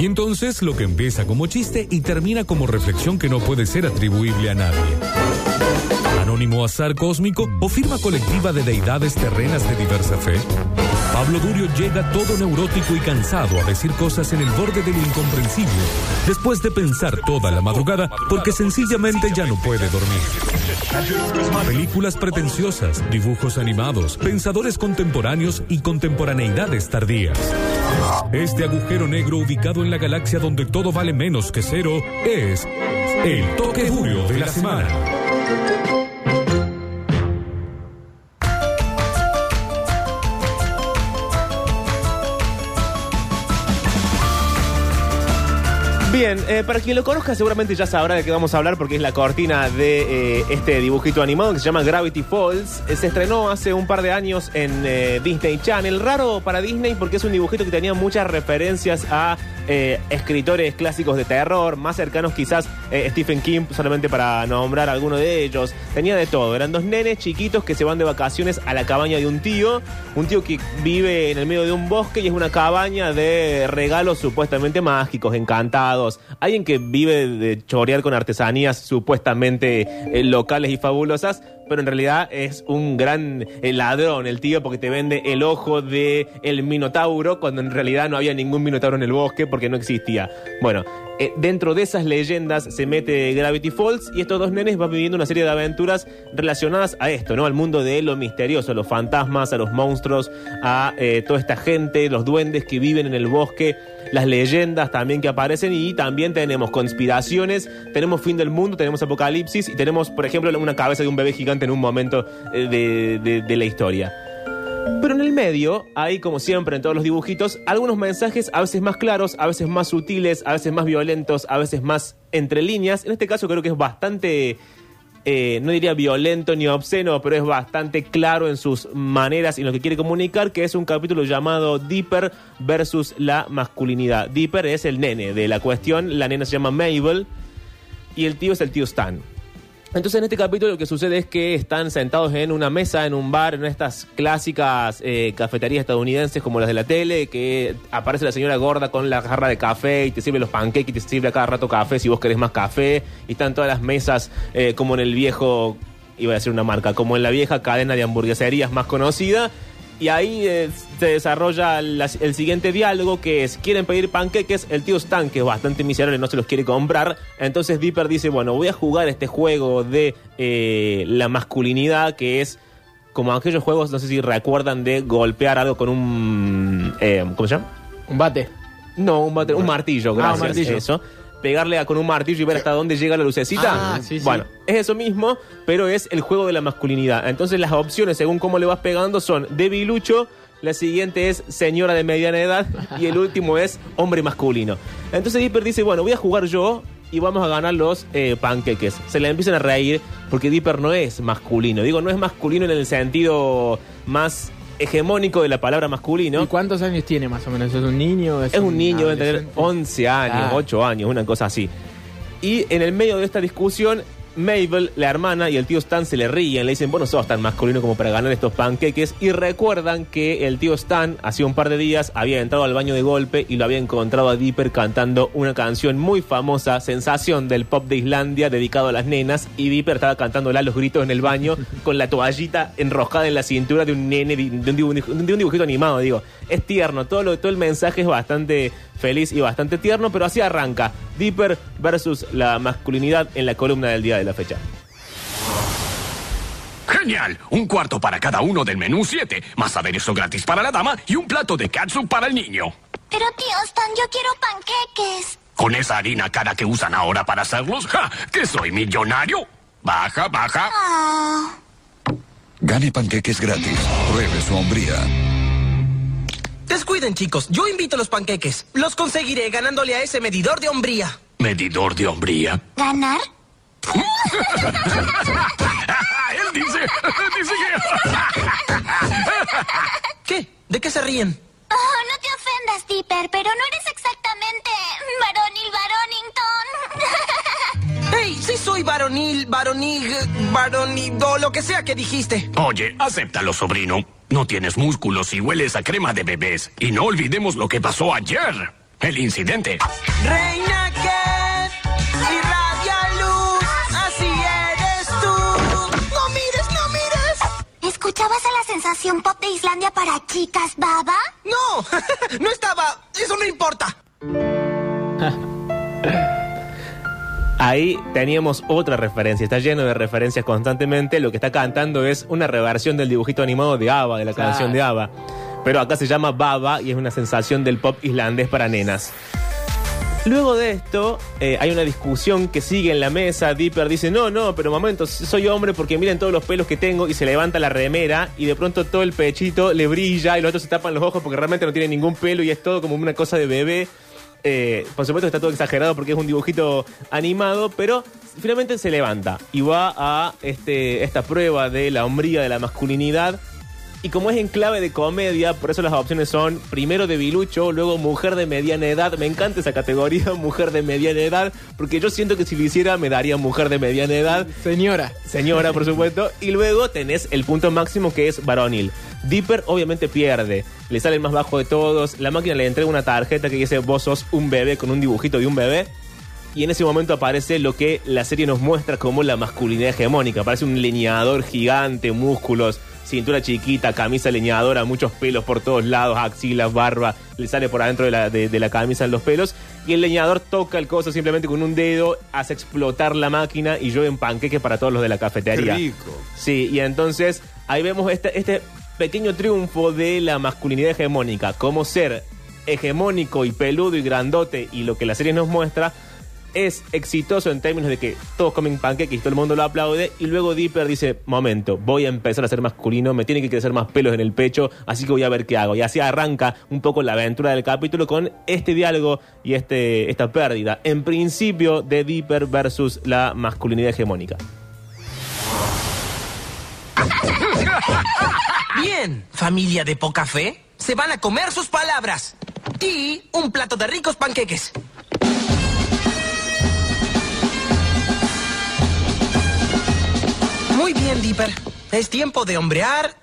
Y entonces lo que empieza como chiste y termina como reflexión que no puede ser atribuible a nadie. Anónimo azar cósmico o firma colectiva de deidades terrenas de diversa fe. Pablo Durio llega todo neurótico y cansado a decir cosas en el borde de lo incomprensible, después de pensar toda la madrugada porque sencillamente ya no puede dormir. Películas pretenciosas, dibujos animados, pensadores contemporáneos y contemporaneidades tardías. Este agujero negro ubicado en la galaxia donde todo vale menos que cero es el toque Durio de la semana. Eh, para quien lo conozca seguramente ya sabrá de qué vamos a hablar porque es la cortina de eh, este dibujito animado que se llama Gravity Falls. Eh, se estrenó hace un par de años en Disney Channel. Raro para Disney porque es un dibujito que tenía muchas referencias a escritores clásicos de terror, más cercanos quizás eh, Stephen King, solamente para nombrar alguno de ellos. Tenía de todo. Eran dos nenes chiquitos que se van de vacaciones a la cabaña de un tío. Un tío que vive en el medio de un bosque y es una cabaña de regalos supuestamente mágicos, encantados. Alguien que vive de chorear con artesanías supuestamente eh, locales y fabulosas, pero en realidad es un gran eh, ladrón el tío porque te vende el ojo de el minotauro cuando en realidad no había ningún minotauro en el bosque porque no existía. Bueno, eh, dentro de esas leyendas se mete Gravity Falls y estos dos nenes van viviendo una serie de aventuras relacionadas a esto, ¿no? Al mundo de lo misterioso, a los fantasmas, a los monstruos, a eh, toda esta gente, los duendes que viven en el bosque, las leyendas también que aparecen y también tenemos conspiraciones, tenemos fin del mundo, tenemos apocalipsis y tenemos, por ejemplo, una cabeza de un bebé gigante en un momento eh, de, la historia. Pero en el medio hay, como siempre en todos los dibujitos, algunos mensajes a veces más claros, a veces más sutiles, a veces más violentos, a veces más entre líneas. En este caso creo que es bastante, eh, no diría violento ni obsceno, pero es bastante claro en sus maneras y en lo que quiere comunicar, que es un capítulo llamado Dipper versus la masculinidad. Dipper es el nene de la cuestión, la nena se llama Mabel y el tío es el tío Stan. Entonces en este capítulo lo que sucede es que están sentados en una mesa, en un bar, en estas clásicas eh, cafeterías estadounidenses como las de la tele, que aparece la señora gorda con la jarra de café y te sirve los pancakes y te sirve a cada rato café si vos querés más café. Y están todas las mesas eh, como en el viejo, iba a decir una marca, como en la vieja cadena de hamburgueserías más conocida. Y ahí eh, se desarrolla la- el siguiente diálogo que es, quieren pedir panqueques, el tío Stan, que es bastante miserable, no se los quiere comprar. Entonces Dipper dice, bueno, voy a jugar este juego de eh, la masculinidad que es como aquellos juegos, no sé si recuerdan de golpear algo con un... eh, ¿Cómo se llama? Un bate. No, un, bate- un martillo, Ah, un gracias. martillo. Eso. Pegarle a- con un martillo y ver hasta dónde llega la lucecita. Ah, sí, sí. Bueno, es eso mismo, pero es el juego de la masculinidad. Entonces las opciones, según cómo le vas pegando, son debilucho, la siguiente es señora de mediana edad y el último es hombre masculino. Entonces Dipper dice, bueno, voy a jugar yo y vamos a ganar los eh, panqueques. Se le empiezan a reír porque Dipper no es masculino. Digo, no es masculino en el sentido más hegemónico de la palabra masculino. ¿Y cuántos años tiene más o menos? ¿Es un niño? Es un niño, debe tener adolescente? 11 años, Ah. 8 años, una cosa así. Y en el medio de esta discusión, Mabel, la hermana y el tío Stan se le ríen, le dicen, vos no sos tan masculino como para ganar estos panqueques. Y recuerdan que el tío Stan, hace un par de días, había entrado al baño de golpe y lo había encontrado a Dipper cantando una canción muy famosa, sensación del pop de Islandia, dedicado a las nenas. Y Dipper estaba cantándola a los gritos en el baño con la toallita enroscada en la cintura de un nene, de un, dibu- de un dibujito animado, digo. Es tierno, todo, lo, todo el mensaje es bastante feliz y bastante tierno, pero así arranca. Dipper versus la masculinidad en la columna del día de la fecha. Genial, un cuarto para cada uno del menú 7, más aderezo gratis para la dama y un plato de catsup para el niño. Pero tío Stan, yo quiero panqueques. Con esa harina cara que usan ahora para hacerlos, ¡ja! ¡Que soy millonario! Baja, baja. Ah, Gane panqueques gratis. Pruebe su hombría. Descuiden, chicos. Yo invito los panqueques. Los conseguiré ganándole a ese medidor de hombría. Medidor de hombría. ¿ganar? Él dice, dice que... ¿Qué? ¿De qué se ríen? Oh, no te ofendas, Dipper, pero no eres exactamente varonil Baronington. ¡Hey! Sí soy varonil, varonil, varonido, lo que sea que dijiste. Oye, acéptalo, sobrino. No tienes músculos y hueles a crema de bebés. Y no olvidemos lo que pasó ayer. el incidente. Reina que irradia luz, así eres tú. No mires, no mires. ¿Escuchabas a la sensación pop de Islandia para chicas, Baba? No, no estaba. Eso no importa. Ahí teníamos otra referencia, está lleno de referencias constantemente. Lo que está cantando es una reversión del dibujito animado de ABBA, de la Claro. canción de ABBA. Pero acá se llama Baba y es una sensación del pop islandés para nenas. Luego de esto, eh, hay una discusión que sigue en la mesa. Dipper dice, no, no, pero momento, soy hombre porque miren todos los pelos que tengo y se levanta la remera y de pronto todo el pechito le brilla y los otros se tapan los ojos porque realmente no tiene ningún pelo y es todo como una cosa de bebé. Eh, por supuesto está todo exagerado porque es un dibujito animado, pero finalmente se levanta y va a este, esta prueba de la hombría de la masculinidad. Y como es en clave de comedia, por eso las opciones son primero debilucho, luego mujer de mediana edad. Me encanta esa categoría, mujer de mediana edad, porque yo siento que si lo hiciera me daría mujer de mediana edad. Señora. Señora, por supuesto. Y luego tenés el punto máximo que es varonil. Dipper obviamente pierde. Le sale el más bajo de todos. La máquina le entrega una tarjeta que dice vos sos un bebé con un dibujito de un bebé. Y en ese momento aparece lo que la serie nos muestra como la masculinidad hegemónica. Aparece un leñador gigante, músculos, cintura chiquita, camisa leñadora, muchos pelos por todos lados, axilas, barba, le sale por adentro de la, de- de la camisa en los pelos. Y el leñador toca el coso simplemente con un dedo, hace explotar la máquina y llueven panqueques para todos los de la cafetería. rico. Sí, y entonces ahí vemos este, este pequeño triunfo de la masculinidad hegemónica, como ser hegemónico y peludo y grandote y lo que la serie nos muestra es exitoso en términos de que todos comen panqueques y todo el mundo lo aplaude y luego Dipper dice, momento, voy a empezar a ser masculino, me tiene que crecer más pelos en el pecho, así que voy a ver qué hago. Y así arranca un poco la aventura del capítulo con este diálogo y este, esta pérdida, en principio, de Dipper versus la masculinidad hegemónica. Bien, familia de poca fe, se van a comer sus palabras. Y un plato de ricos panqueques. Muy bien, Dipper. Es tiempo de hombrear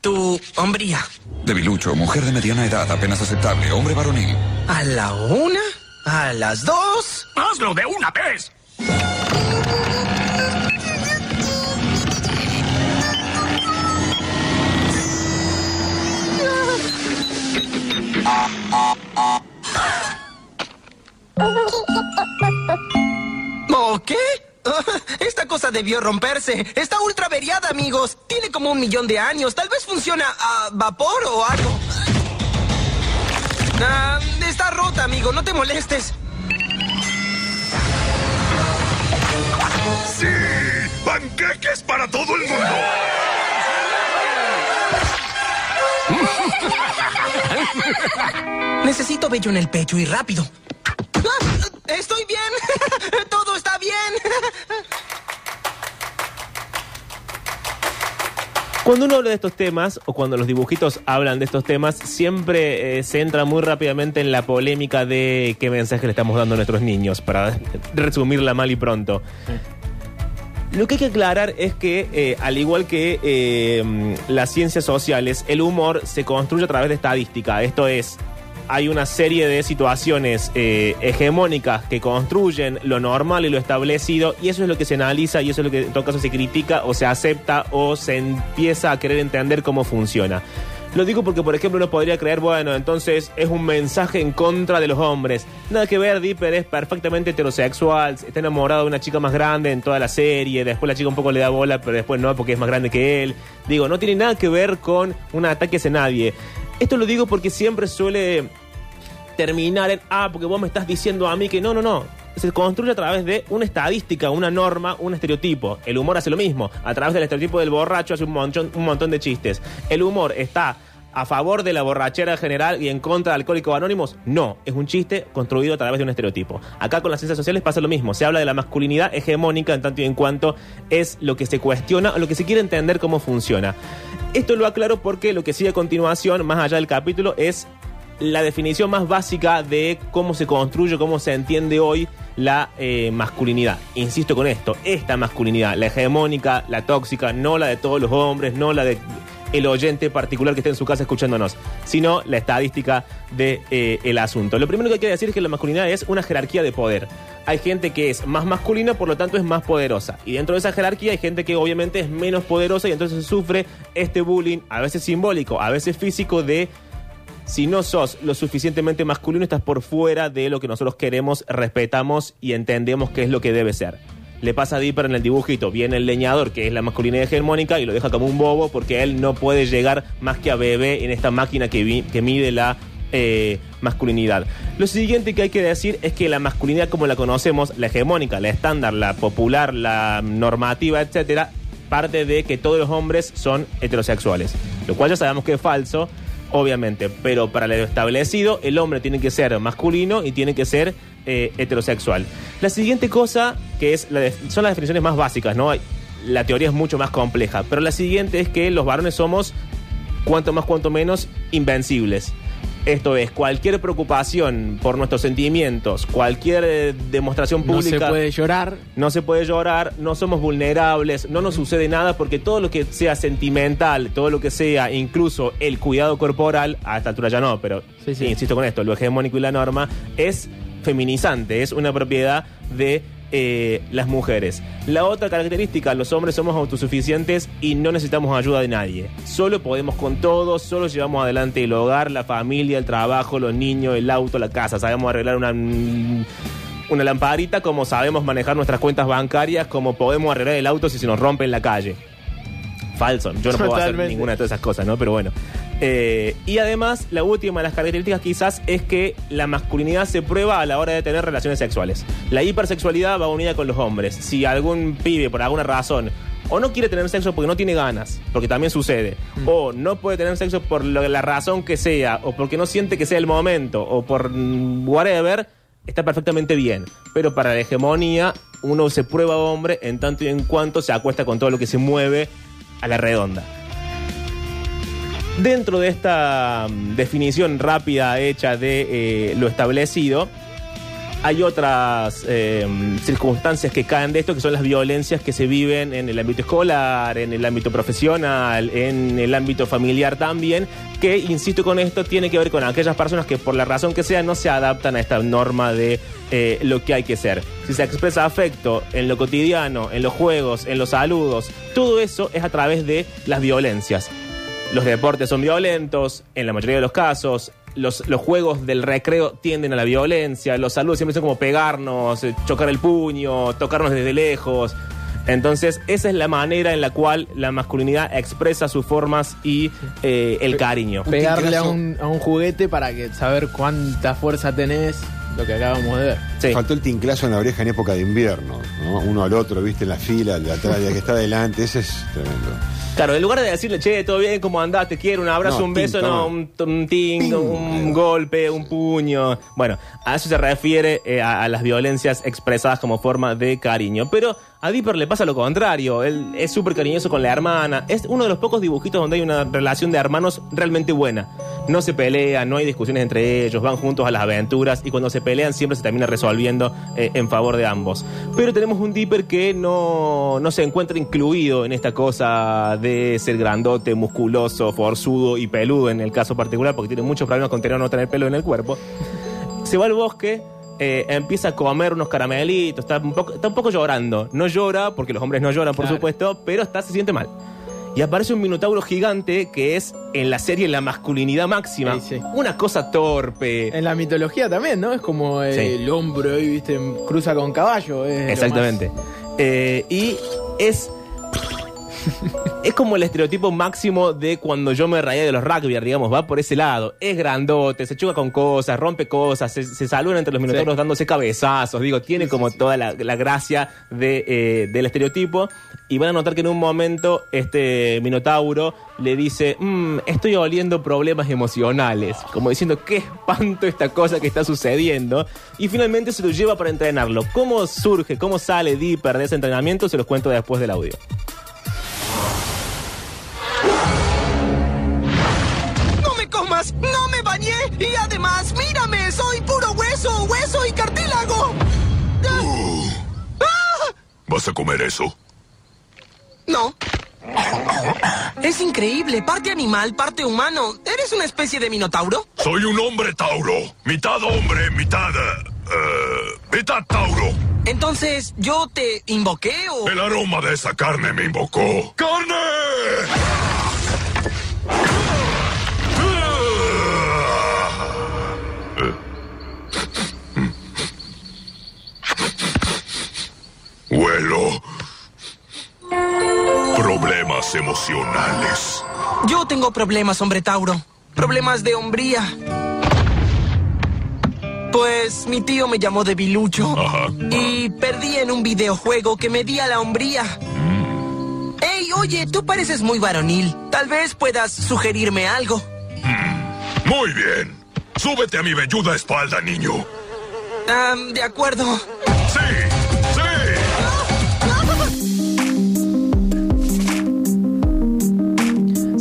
tu hombría. Debilucho, mujer de mediana edad, apenas aceptable, hombre varonil. A la una, a las dos. ¡Hazlo de una vez! ¿O qué? Esta cosa debió romperse. Está ultra averiada, amigos. Tiene como un millón de años. Tal vez funciona a vapor o algo. Ah, está rota, amigo. No te molestes. ¡Sí! ¡Panqueques para todo el mundo! Necesito vello en el pecho y rápido. Ah, Estoy bien. Todo está bien. Cuando uno habla de estos temas, o cuando los dibujitos hablan de estos temas, siempre eh, se entra muy rápidamente en la polémica de qué mensaje le estamos dando a nuestros niños, para resumirla mal y pronto. Lo que hay que aclarar es que, eh, al igual que eh, las ciencias sociales, el humor se construye a través de estadística. Esto es, hay una serie de situaciones eh, hegemónicas que construyen lo normal y lo establecido, y eso es lo que se analiza y eso es lo que en todo caso se critica o se acepta o se empieza a querer entender cómo funciona. Lo digo porque, por ejemplo, uno podría creer, bueno, entonces es un mensaje en contra de los hombres. Nada que ver, Dipper es perfectamente heterosexual, está enamorado de una chica más grande en toda la serie, después la chica un poco le da bola, pero después no, porque es más grande que él. Digo, no tiene nada que ver con un ataque hacia nadie. Esto lo digo porque siempre suele terminar en, ah, porque vos me estás diciendo a mí que no, no, no. Se construye a través de una estadística, una norma, un estereotipo. El humor hace lo mismo. A través del estereotipo del borracho hace un montón, un montón de chistes. El humor está a favor de la borrachera general y en contra de alcohólicos anónimos. No, es un chiste construido a través de un estereotipo. Acá con las ciencias sociales pasa lo mismo. Se habla de la masculinidad hegemónica en tanto y en cuanto es lo que se cuestiona o lo que se quiere entender cómo funciona. Esto lo aclaro porque lo que sigue a continuación, más allá del capítulo, es la definición más básica de cómo se construye, cómo se entiende hoy la eh, masculinidad. Insisto con esto, esta masculinidad, la hegemónica, la tóxica, no la de todos los hombres, no la de el oyente particular que esté en su casa escuchándonos, sino la estadística del de, el asunto. Lo primero que hay que decir es que la masculinidad es una jerarquía de poder. Hay gente que es más masculina, por lo tanto es más poderosa. Y dentro de esa jerarquía hay gente que obviamente es menos poderosa y entonces sufre este bullying, a veces simbólico, a veces físico, de si no sos lo suficientemente masculino, estás por fuera de lo que nosotros queremos, respetamos y entendemos que es lo que debe ser. Le pasa a Dipper en el dibujito, viene el leñador, que es la masculinidad hegemónica, y lo deja como un bobo porque él no puede llegar más que a bebé en esta máquina que, mide la eh, masculinidad. Lo siguiente que hay que decir es que la masculinidad como la conocemos, la hegemónica, la estándar, la popular, la normativa, etcétera, parte de que todos los hombres son heterosexuales, lo cual ya sabemos que es falso, obviamente, pero para lo establecido, el hombre tiene que ser masculino y tiene que ser eh, heterosexual. La siguiente cosa, que es la son las definiciones más básicas, ¿no? La teoría es mucho más compleja, pero la siguiente es que los varones somos, cuanto más, cuanto menos, invencibles. Esto es, cualquier preocupación por nuestros sentimientos, cualquier eh, demostración No pública. se puede llorar. No se puede llorar, no somos vulnerables, no nos sucede nada porque todo lo que sea sentimental, todo lo que sea incluso el cuidado corporal, a esta altura ya no, pero Sí, sí. insisto con esto, lo hegemónico y la norma es feminizante, es una propiedad de eh, las mujeres. La otra característica, los hombres somos autosuficientes y no necesitamos ayuda de nadie. Solo podemos con todo, solo llevamos adelante el hogar, la familia, el trabajo, los niños, el auto, la casa. Sabemos arreglar una, una lamparita como sabemos manejar nuestras cuentas bancarias, como podemos arreglar el auto si se nos rompe en la calle. Falso, yo no puedo hacer ninguna de todas esas cosas, ¿no? Pero bueno. Eh, y además, la última de las características quizás es que la masculinidad se prueba a la hora de tener relaciones sexuales. La hipersexualidad va unida con los hombres. Si algún pibe, por alguna razón, o no quiere tener sexo porque no tiene ganas, porque también sucede, o no puede tener sexo por lo- la razón que sea, o porque no siente que sea el momento, o por mm, whatever, está perfectamente bien. Pero para la hegemonía, uno se prueba hombre en tanto y en cuanto se acuesta con todo lo que se mueve a la redonda. Dentro de esta mm, definición rápida hecha de eh, lo establecido, hay otras eh, circunstancias que caen de esto, que son las violencias que se viven en el ámbito escolar, en el ámbito profesional, en el ámbito familiar también, que, insisto con esto, tiene que ver con aquellas personas que por la razón que sea no se adaptan a esta norma de eh, lo que hay que ser. Si se expresa afecto en lo cotidiano, en los juegos, en los saludos, todo eso es a través de las violencias. Los deportes son violentos, en la mayoría de los casos. Los, los juegos del recreo tienden a la violencia. Los saludos siempre son como pegarnos, eh, chocar el puño, tocarnos desde lejos. Entonces, esa es la manera en la cual la masculinidad expresa sus formas y eh, el cariño. Pegarle a un, a un juguete para que saber cuánta fuerza tenés, lo que acabamos de ver. Sí. Faltó el tinclazo en la oreja en época de invierno, ¿no? Uno al otro, viste, en la fila, el de atrás, el que está adelante, ese es tremendo. Claro, en lugar de decirle, che, todo bien, ¿cómo andás? Te quiero, un abrazo, No, un beso, no, un, un ting, Ping. un golpe, un puño. Bueno, a eso se refiere eh, a, a las violencias expresadas como forma de cariño. Pero a Dipper le pasa lo contrario. Él es súper cariñoso con la hermana. Es uno de los pocos dibujitos donde hay una relación de hermanos realmente buena. No se pelean, no hay discusiones entre ellos, van juntos a las aventuras y cuando se pelean siempre se termina resolviendo eh, en favor de ambos. Pero tenemos un Dipper que no, no se encuentra incluido en esta cosa de ser grandote, musculoso, forzudo y peludo en el caso particular, porque tiene muchos problemas con tener o no tener pelo en el cuerpo. Se va al bosque, eh, empieza a comer unos caramelitos, está un, poco, está un poco llorando. No llora, porque los hombres no lloran, por Claro. supuesto, pero está, se siente mal. Y aparece un minotauro gigante que es en la serie la masculinidad máxima. Sí, sí. Una cosa torpe. En la mitología también, ¿no? Es como eh, Sí. el hombre ahí, viste, cruza con caballo. es lo Exactamente. Eh, y es. Es como el estereotipo máximo de cuando yo me rayé de los rugby, digamos, va por ese lado. Es grandote, se choca con cosas, rompe cosas, se, se saludan entre los minotauros Sí. dándose cabezazos, digo, tiene como toda la, la gracia de, eh, del estereotipo. Y van a notar que en un momento este minotauro le dice, "Mm, estoy oliendo problemas emocionales, como diciendo, qué espanto esta cosa que está sucediendo. Y finalmente se lo lleva para entrenarlo. ¿Cómo surge, cómo sale Dipper de ese entrenamiento? Se los cuento después del audio. Hueso, hueso y cartílago. ¡Ah! ¿Vas a comer eso? No. Es increíble, parte animal, parte humano. ¿Eres una especie de minotauro? Soy un hombre tauro. Mitad hombre, mitad... eh, mitad tauro. Entonces, ¿yo te invoqué o...? El aroma de esa carne me invocó. ¡Carne! Problemas emocionales. Yo tengo problemas, hombre Tauro. Problemas de hombría. Pues mi tío me llamó debilucho. Ajá. Y perdí en un videojuego que medía la hombría. Ey, oye, tú pareces muy varonil. Tal vez puedas sugerirme algo. Muy bien. Súbete a mi velluda espalda, niño. Ah, de acuerdo. Sí.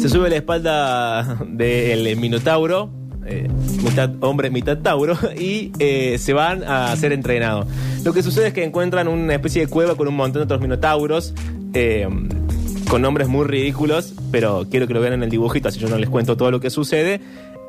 Se sube la espalda del Minotauro, eh, mitad hombre, mitad Tauro, y eh, se van a ser entrenados. Lo que sucede es que encuentran una especie de cueva con un montón de otros Minotauros, eh, con nombres muy ridículos, pero quiero que lo vean en el dibujito, así yo no les cuento todo lo que sucede.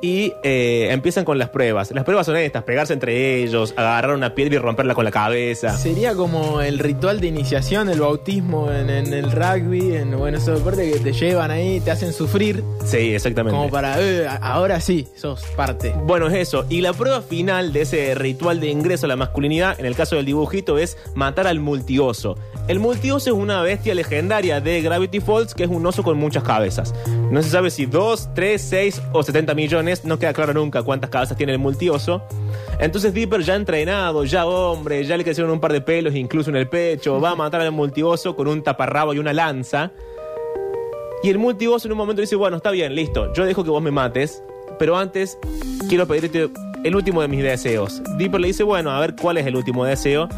Y eh, empiezan con las pruebas. Las pruebas son estas: pegarse entre ellos, agarrar una piedra y romperla con la cabeza. Sería como el ritual de iniciación, el bautismo en, en el rugby, en bueno, esos deportes que te llevan ahí, te hacen sufrir, Sí, exactamente. como para, "Eh, ahora sí, sos parte. Bueno, es eso. Y la prueba final de ese ritual de ingreso a la masculinidad, en el caso del dibujito, es matar al multioso. El multioso es una bestia legendaria de Gravity Falls, que es un oso con muchas cabezas. No se sabe si 2, 3, 6 o 70 millones, no queda claro nunca cuántas cabezas tiene el multioso. Entonces Dipper ya entrenado, ya hombre, ya le crecieron un par de pelos, incluso en el pecho, va a matar al multioso con un taparrabo y una lanza. Y el multivoz en un momento dice, bueno, está bien, listo, yo dejo que vos me mates, pero antes quiero pedirte el último de mis deseos. Dipper le dice, bueno, a ver cuál es el último deseo.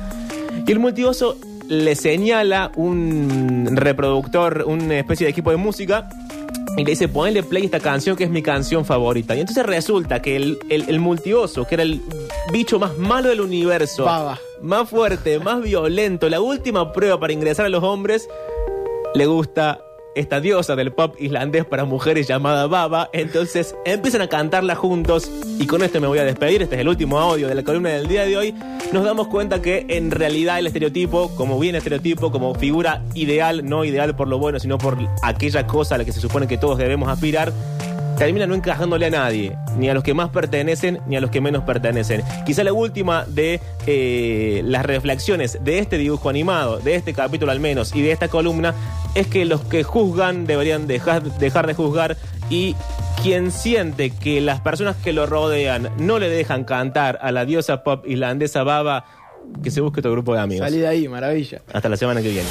Y el multivoso le señala un reproductor, una especie de equipo de música, y le dice, ponle play esta canción que es mi canción favorita. Y entonces resulta que el, el, el multioso, que era el bicho más malo del universo, Baba. más fuerte, más violento, la última prueba para ingresar a los hombres, le gusta esta diosa del pop islandés para mujeres llamada Baba. Entonces empiezan a cantarla juntos. Y con esto me voy a despedir. Este es el último audio de la columna del día de hoy. Nos damos cuenta que en realidad el estereotipo, como bien estereotipo, como figura ideal, no ideal por lo bueno, sino por aquella cosa a la que se supone que todos debemos aspirar, termina no encajándole a nadie, ni a los que más pertenecen, ni a los que menos pertenecen. Quizá la última de eh, las reflexiones de este dibujo animado, de este capítulo al menos, y de esta columna, es que los que juzgan deberían dejar, dejar de juzgar y quien siente que las personas que lo rodean no le dejan cantar a la diosa pop islandesa Baba, que se busque otro grupo de amigos. Salí de ahí, maravilla. Hasta la semana que viene.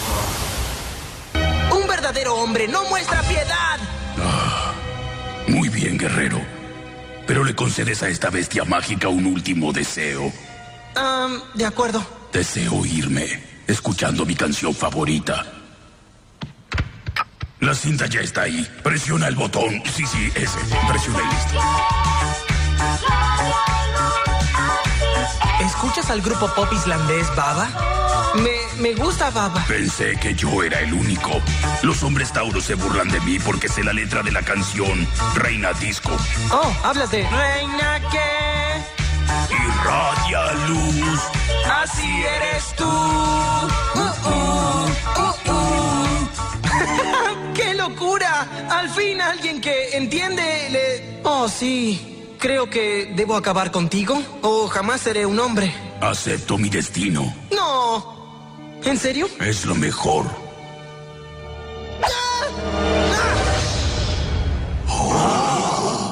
Un verdadero hombre no muestra piedad. Guerrero. Pero le concedes a esta bestia mágica un último deseo. De acuerdo. Deseo irme, escuchando mi canción favorita. La cinta ya está ahí. Presiona el botón. Sí, sí, ese. Presiona y listo. ¿Escuchas al grupo pop islandés Baba? Me, gusta Baba. Pensé que yo era el único. Los hombres tauros se burlan de mí porque sé la letra de la canción Reina Disco. Oh, hablas de Reina que Irradia luz. así eres tú. Uh, uh, uh, uh. ¡Qué locura! Al fin alguien que entiende le... Oh, sí. Creo que debo acabar contigo o jamás seré un hombre. Acepto mi destino. ¿En serio? Es lo mejor.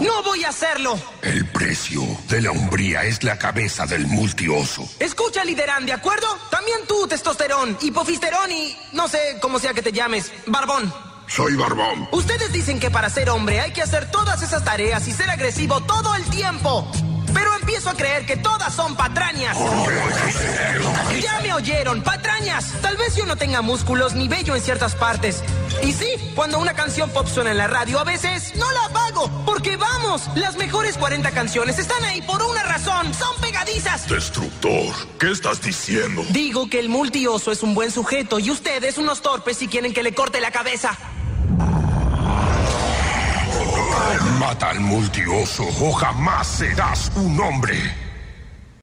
¡No voy a hacerlo! El precio de la hombría es la cabeza del multioso. Escucha, Liderán, ¿de acuerdo? También tú, testosterón, hipofisterón y no sé cómo sea que te llames, barbón. Soy Barbón. Ustedes dicen que para ser hombre hay que hacer todas esas tareas y ser agresivo todo el tiempo. Empiezo a creer que todas son patrañas. Ya me oyeron, patrañas. Tal vez yo no tenga músculos ni vello en ciertas partes. Y sí, cuando una canción pop suena en la radio, a veces no la apago. Porque vamos, las mejores 40 canciones están ahí por una razón. Son pegadizas. Destructor, ¿qué estás diciendo? Digo que el multioso es un buen sujeto y ustedes unos torpes si quieren que le corte la cabeza. Mata al multioso o jamás serás un hombre.